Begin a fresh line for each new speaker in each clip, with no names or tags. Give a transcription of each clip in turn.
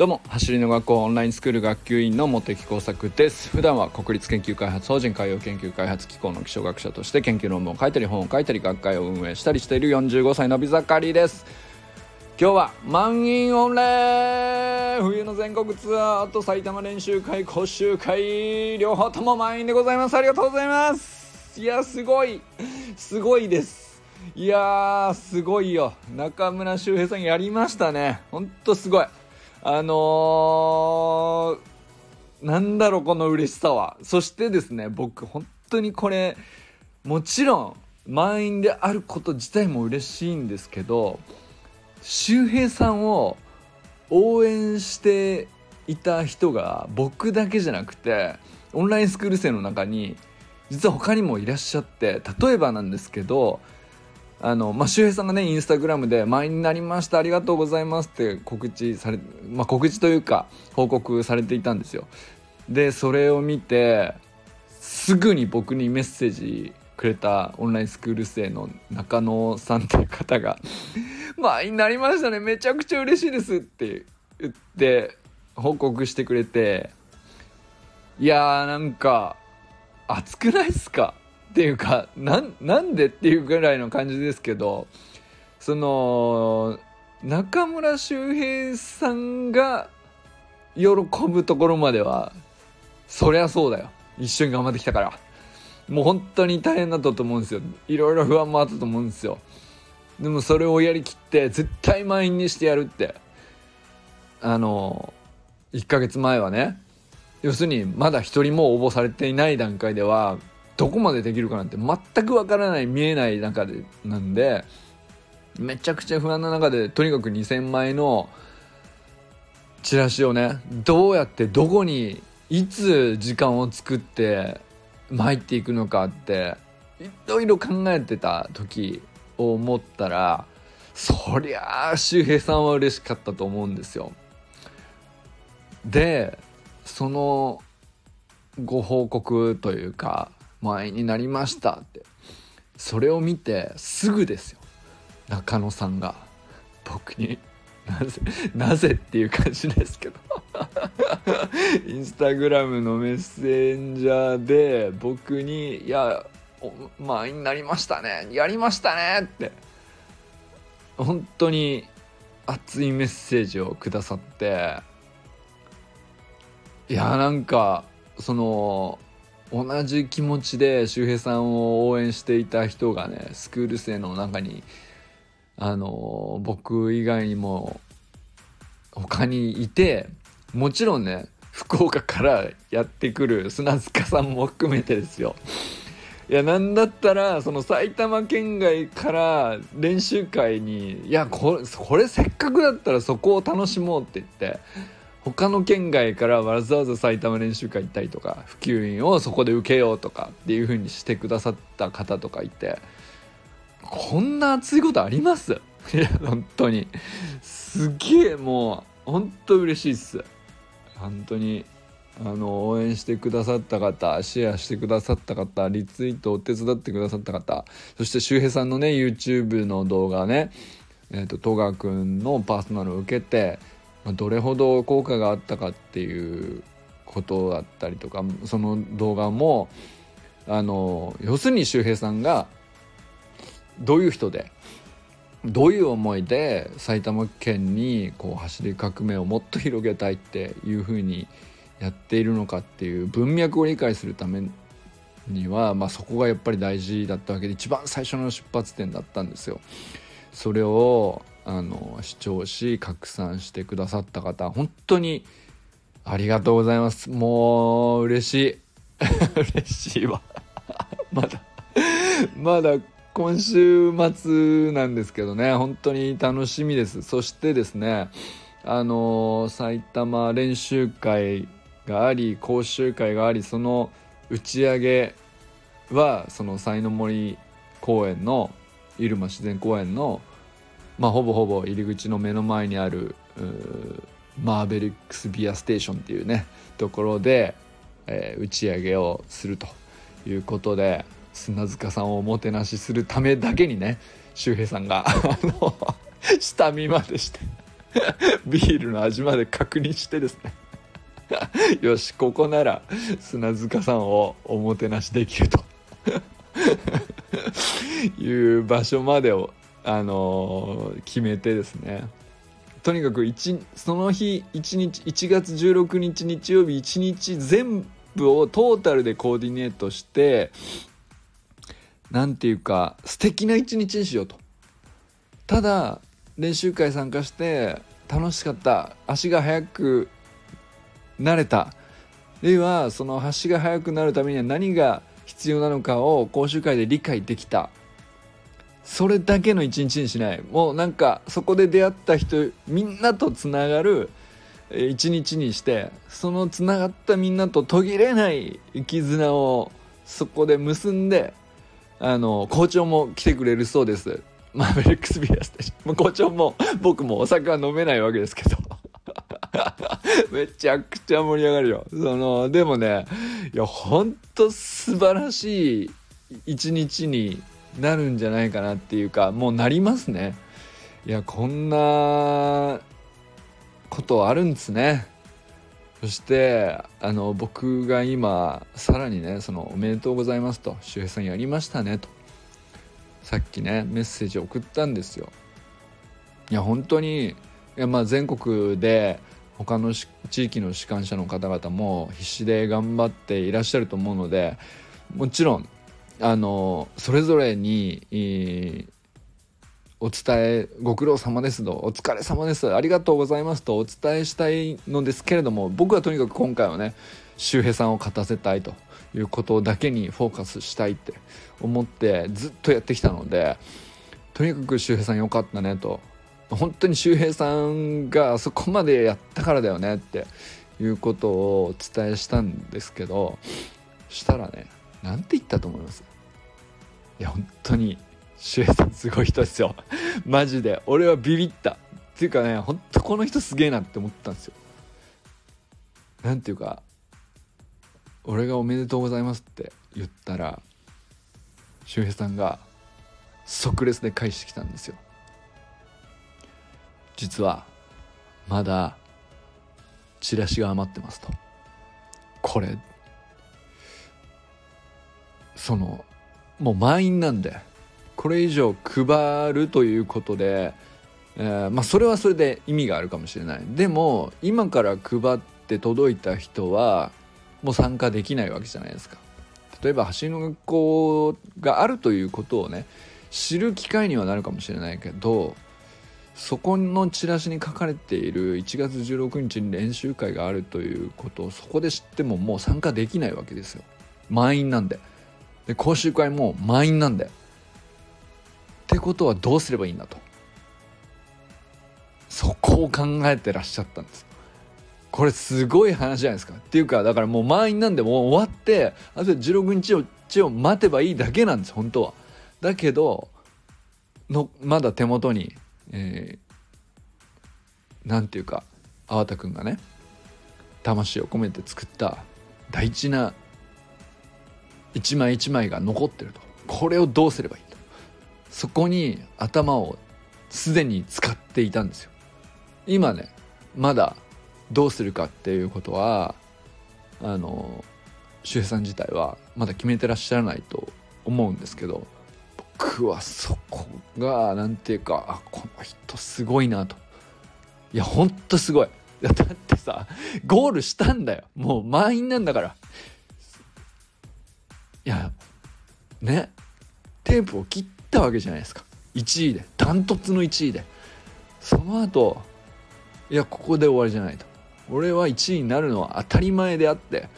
どうも走りの学校オンラインスクール学級委員の茂木耕作です。普段は国立研究開発法人海洋研究開発機構の気象学者として研究論文を書いたり本を書いたり学会を運営したりしている45歳のび盛りです。今日は満員御礼冬の全国ツアーと埼玉練習会講習会両方とも満員でございます。ありがとうございます。いやすごい。すごいです。いやすごいよ。中村修平さんやりましたね。ほんとすごい。あのー、なんだろうこの嬉しさは。そしてですね僕本当にこれもちろん満員であること自体も嬉しいんですけど周平さんを応援していた人が僕だけじゃなくてオンラインスクール生の中に実は他にもいらっしゃって例えばなんですけどあの、まあ、周平さんがね、インスタグラムで、満員になりました、ありがとうございますって告知され、まあ、告知というか、報告されていたんですよ。で、それを見て、すぐに僕にメッセージくれたオンラインスクール生の中野さんという方が、満員になりましたね、めちゃくちゃ嬉しいですって言って、報告してくれて、いやーなんか、熱くないっすか？ていうかなんでっていうぐらいの感じですけどその中村修平さんが喜ぶところまではそりゃそうだよ。一緒に頑張ってきたから。もう本当に大変だったと思うんですよ。いろいろ不安もあったと思うんですよ。でもそれをやりきって絶対満員にしてやるって。あの1ヶ月前はね。要するにまだ一人も応募されていない段階ではどこまでできるかなんて全くわからない見えない中でなんでめちゃくちゃ不安な中でとにかく2,000枚のチラシをねどうやってどこにいつ時間を作って参っていくのかっていろいろ考えてた時を思ったらそりゃあ周平さんは嬉しかったと思うんですよ。でそのご報告というか前になりましたって。それを見てすぐですよ。中野さんが。僕になぜなぜっていう感じですけど。インスタグラムのメッセンジャーで僕に「いや満員になりましたね。やりましたね」って。本当に熱いメッセージをくださって。いやなんかその同じ気持ちで周平さんを応援していた人がねスクール生の中にあの僕以外にも他にいてもちろんね福岡からやってくる砂塚さんも含めてですよ。いやなんだったらその埼玉県外から練習会にいやこれこれせっかくだったらそこを楽しもうって言って他の県外からわざわざ埼玉練習会行ったりとか普及員をそこで受けようとかっていう風にしてくださった方とかいてこんな熱いことあります？いや本当に。すげえもう本当嬉しいっす。本当にあの応援してくださった方シェアしてくださった方リツイートお手伝ってくださった方そして周平さんのね YouTube の動画ねえーと、戸川君のパーソナルを受けてどれほど効果があったかっていうことだったりとかその動画もあの要するに周平さんがどういう人でどういう思いで埼玉県にこう走り革命をもっと広げたいっていうふうにやっているのかっていう文脈を理解するためには、まあ、そこがやっぱり大事だったわけで一番最初の出発点だったんですよ。それをあの視聴し拡散してくださった方本当にありがとうございます。もう嬉しい。嬉しいわ。まだまだ今週末なんですけどね。本当に楽しみです。そしてですねあの埼玉練習会があり講習会がありその打ち上げはその才の森公園の入間自然公園のまあ、ほぼほぼ入り口の目の前にあるマーベリックスビアステーションっていうねところで、えー、打ち上げをするということで砂塚さんをおもてなしするためだけにね周平さんが 下見までしてビールの味まで確認してですねよしここなら砂塚さんをおもてなしできると。いう場所までを、あのー、決めてですね。とにかくその日1日1月16日日曜日1日全部をトータルでコーディネートして何ていうか素敵な一日にしようと。ただ練習会参加して楽しかった。足が速くなれた。あるいはその足が速くなるためには何が必要なのかを講習会で理解できた。それだけの一日にしない。もうなんかそこで出会った人みんなとつながる一日にしてそのつながったみんなと途切れない絆をそこで結んであの校長も来てくれるそうです。マーベリックスビアスで 校長も僕もお酒は飲めないわけですけど。めちゃくちゃ盛り上がるよ。そのでもねいやほんと素晴らしい一日になるんじゃないかなっていうかもうなりますね。いやこんなことあるんですね。そしてあの僕が今さらにねその「おめでとうございます」と「周平さんやりましたね」と。さっきねメッセージ送ったんですよ。いや本当にいやまあ全国で他の地域の士官者の方々も必死で頑張っていらっしゃると思うのでもちろんあのそれぞれにえお伝えご苦労様ですとお疲れ様ですありがとうございますとお伝えしたいのですけれども僕はとにかく今回はね周平さんを勝たせたいということだけにフォーカスしたいって思ってずっとやってきたのでとにかく周平さんよかったねと本当に周平さんがあそこまでやったからだよねっていうことをお伝えしたんですけどしたらね何て言ったと思います？いや本当に周平さんすごい人ですよ。マジで。俺はビビった。っていうかねほんとこの人すげえなって思ったんですよ。なんていうか俺が「おめでとうございます」って言ったら周平さんが即レスで返してきたんですよ。実はまだチラシが余ってますと。これそのもう満員なんでこれ以上配るということで、えー、まあそれはそれで意味があるかもしれない。でも今から配って届いた人はもう参加できないわけじゃないですか。例えば走りの学校があるということをね知る機会にはなるかもしれないけどそこのチラシに書かれている1月16日に練習会があるということをそこで知ってももう参加できないわけですよ。満員なんで。で講習会も満員なんでってことはどうすればいいんだと。そこを考えてらっしゃったんです。これすごい話じゃないですか。っていうかだからもう満員なんでもう終わってあと16日を日を待てばいいだけなんです本当は。だけどのまだ手元にえー、なんていうか粟田君がね魂を込めて作った大事な一枚一枚が残ってると。これをどうすればいいとそこに頭をすでに使っていたんですよ。今ねまだどうするかっていうことはあの周平さん自体はまだ決めてらっしゃらないと思うんですけど僕はそこが何ていうかあこの人すごいなと。いやほんとすごい。だってさゴールしたんだよ。もう満員なんだから。やね。テープを切ったわけじゃないですか。1位で。ダントツの1位で。その後いやここで終わりじゃないと。俺は1位になるのは当たり前であって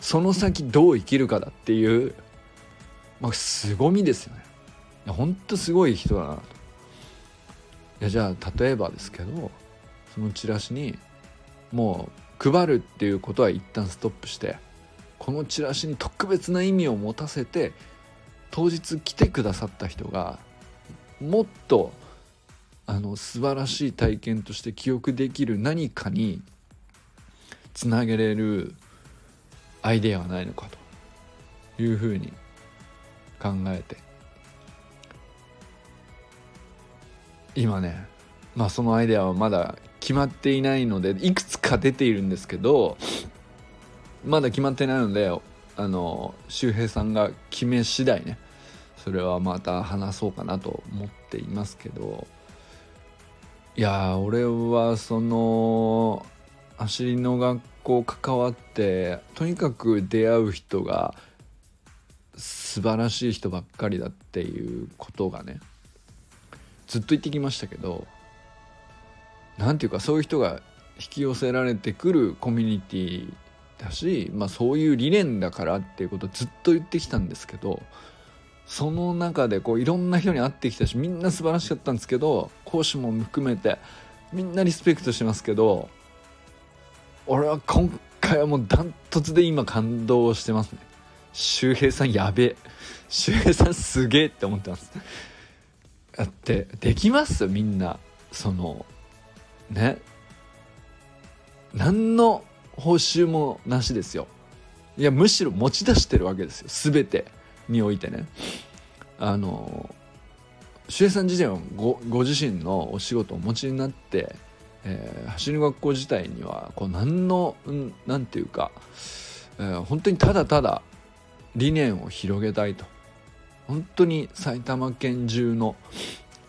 その先どう生きるかだっていうまあ凄みですよね。いやほんとすごい人だなと。いやじゃあ例えばですけどそのチラシにもう配るっていうことは一旦ストップしてこのチラシに特別な意味を持たせて当日来てくださった人がもっとあの素晴らしい体験として記憶できる何かにつなげれるアイデアはないのかというふうに考えて。今ねまあそのアイデアはまだ決まっていないのでいくつか出ているんですけどまだ決まってないのであの周平さんが決め次第ねそれはまた話そうかなと思っていますけど。いや俺はその走りの学校関わってとにかく出会う人が素晴らしい人ばっかりだっていうことがねずっと言ってきましたけど何ていうかそういう人が引き寄せられてくるコミュニティだし、まあ、そういう理念だからっていうことをずっと言ってきたんですけどその中でこういろんな人に会ってきたしみんな素晴らしかったんですけど講師も含めてみんなリスペクトしてますけど俺は今回はもうダントツで今感動してますね。周平さんやべえ。周平さんすげえって思ってます。だってできますみんな。そのね。何の報酬もなしですよ。いやむしろ持ち出してるわけですよ。全てにおいてね。あの周平さん自身はごご自身のお仕事をお持ちになって、えー、走り学校自体にはこう何の何て言うか、えー、本当にただただ理念を広げたいと。本当に埼玉県中の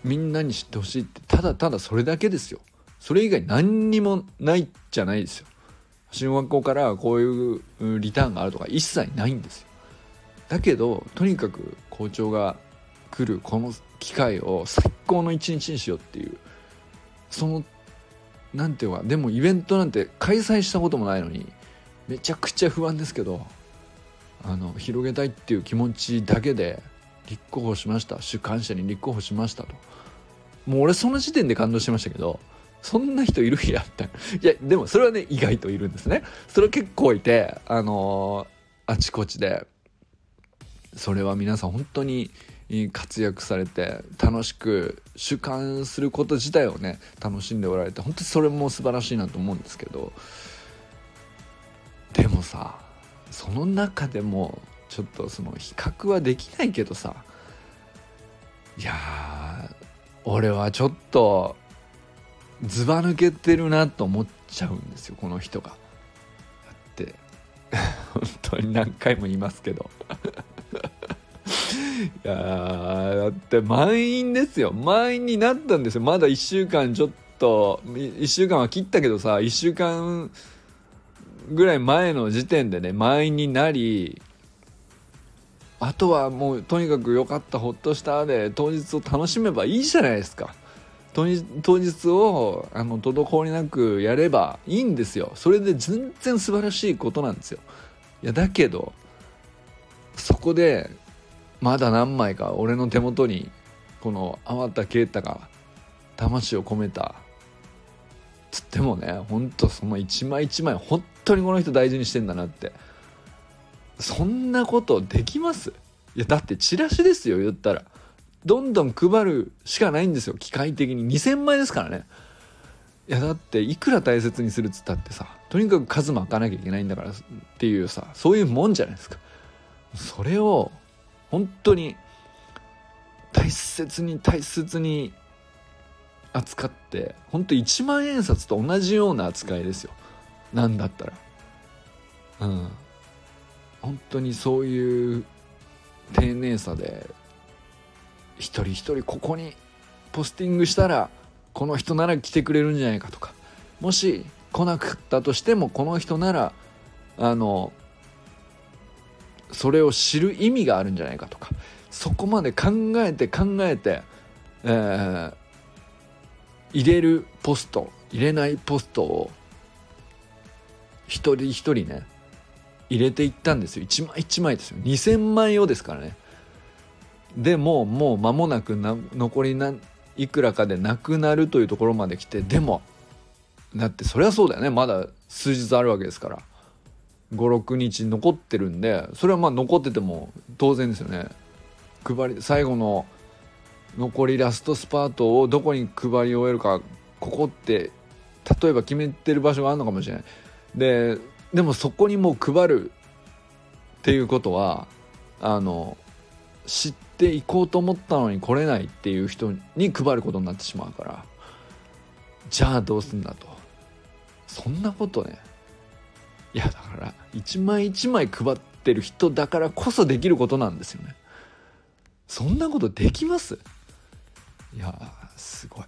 みんなに知ってほしいってただただそれだけですよ。それ以外何にもないじゃないですよ。進学校からこういうリターンがあるとか一切ないんですよ。だけどとにかく校長が来るこの機会を最高の一日にしようっていう。その何ていうかでもイベントなんて開催したこともないのにめちゃくちゃ不安ですけどあの広げたいっていう気持ちだけで立候補しました。主観者に立候補しましたと。もう俺その時点で感動しましたけどそんな人いるんやったいやでもそれはね意外といるんですね。それ結構いてあのー、あちこちで。それは皆さん本当に活躍されて楽しく主観すること自体をね楽しんでおられて本当にそれも素晴らしいなと思うんですけど。でもさその中でもちょっとその比較はできないけどさいや俺はちょっとずば抜けてるなと思っちゃうんですよこの人が。だって 本当に何回も言いますけど いやだって満員ですよ満員になったんですよまだ1週間ちょっと1週間は切ったけどさ1週間ぐらい前の時点でね満員になりあとはもうとにかく良かったほっとしたで当日を楽しめばいいじゃないですか。当日をあの滞りなくやればいいんですよ。それで全然素晴らしいことなんですよ。いやだけどそこでまだ何枚か俺の手元にこの粟田啓太が魂を込めたつってもねほんとその一枚一枚本当にこの人大事にしてんだなって。そんなことできます？いやだってチラシですよ言ったら。どんどん配るしかないんですよ。機械的に。2000枚ですからね。いやだっていくら大切にするっつったってさとにかく数巻かなきゃいけないんだからっていうさそういうもんじゃないですか。それを本当に大切に大切に扱って本当1万円札と同じような扱いですよ。なんだったら。うん。本当にそういう丁寧さで一人一人ここにポスティングしたらこの人なら来てくれるんじゃないかとか。もし来なかったとしてもこの人ならあのそれを知る意味があるんじゃないかとか。そこまで考えて考えて、えー、入れるポスト入れないポストを一人一人ね入れていったんですよ。一枚一枚ですよ。2000枚をですからね。でももう間もなくな残りいくらかでなくなるというところまで来てでもだってそりゃそうだよね。まだ数日あるわけですから。56日残ってるんでそれはまあ残ってても当然ですよね。配り最後の残りラストスパートをどこに配り終えるかここって例えば決めてる場所があるのかもしれない。ででもそこにもう配るっていうことはあの知っていこうと思ったのに来れないっていう人に配ることになってしまうからじゃあどうすんだと。そんなことね。いやだから一枚一枚配ってる人だからこそできることなんですよね。そんなことできます？いやすごい。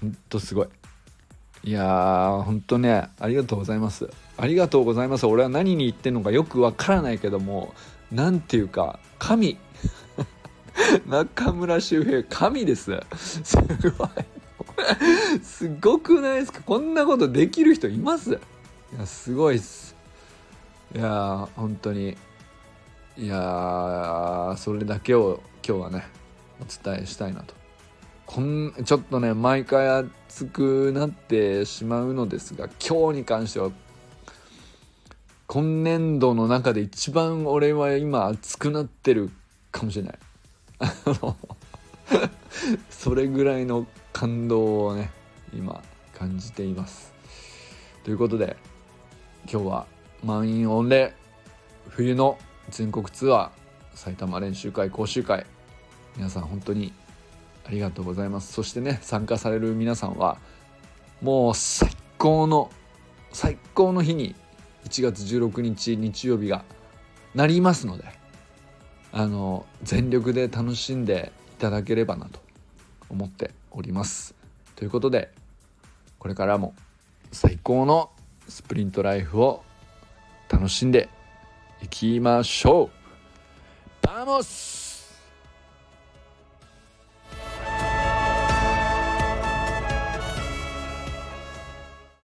ほんとすごい。いやーほんとねありがとうございます。ありがとうございます。俺は何に言ってんのかよくわからないけどもなんていうか神。中村周平神です。すごい。すごくないですか？こんなことできる人います？いやすごいっす。いや本当に。いやそれだけを今日はねお伝えしたいなと。こんちょっとね毎回熱くなってしまうのですが今日に関しては今年度の中で一番俺は今熱くなってるかもしれない。あ のそれぐらいの感動をね今感じています。ということで今日は満員御礼冬の全国ツアー埼玉練習会講習会皆さん本当にありがとうございます。そしてね参加される皆さんはもう最高の最高の日に1月16日日曜日がなりますのであの全力で楽しんでいただければなと思っております。ということでこれからも最高のスプリントライフを楽しんでいきましょう。 Vamos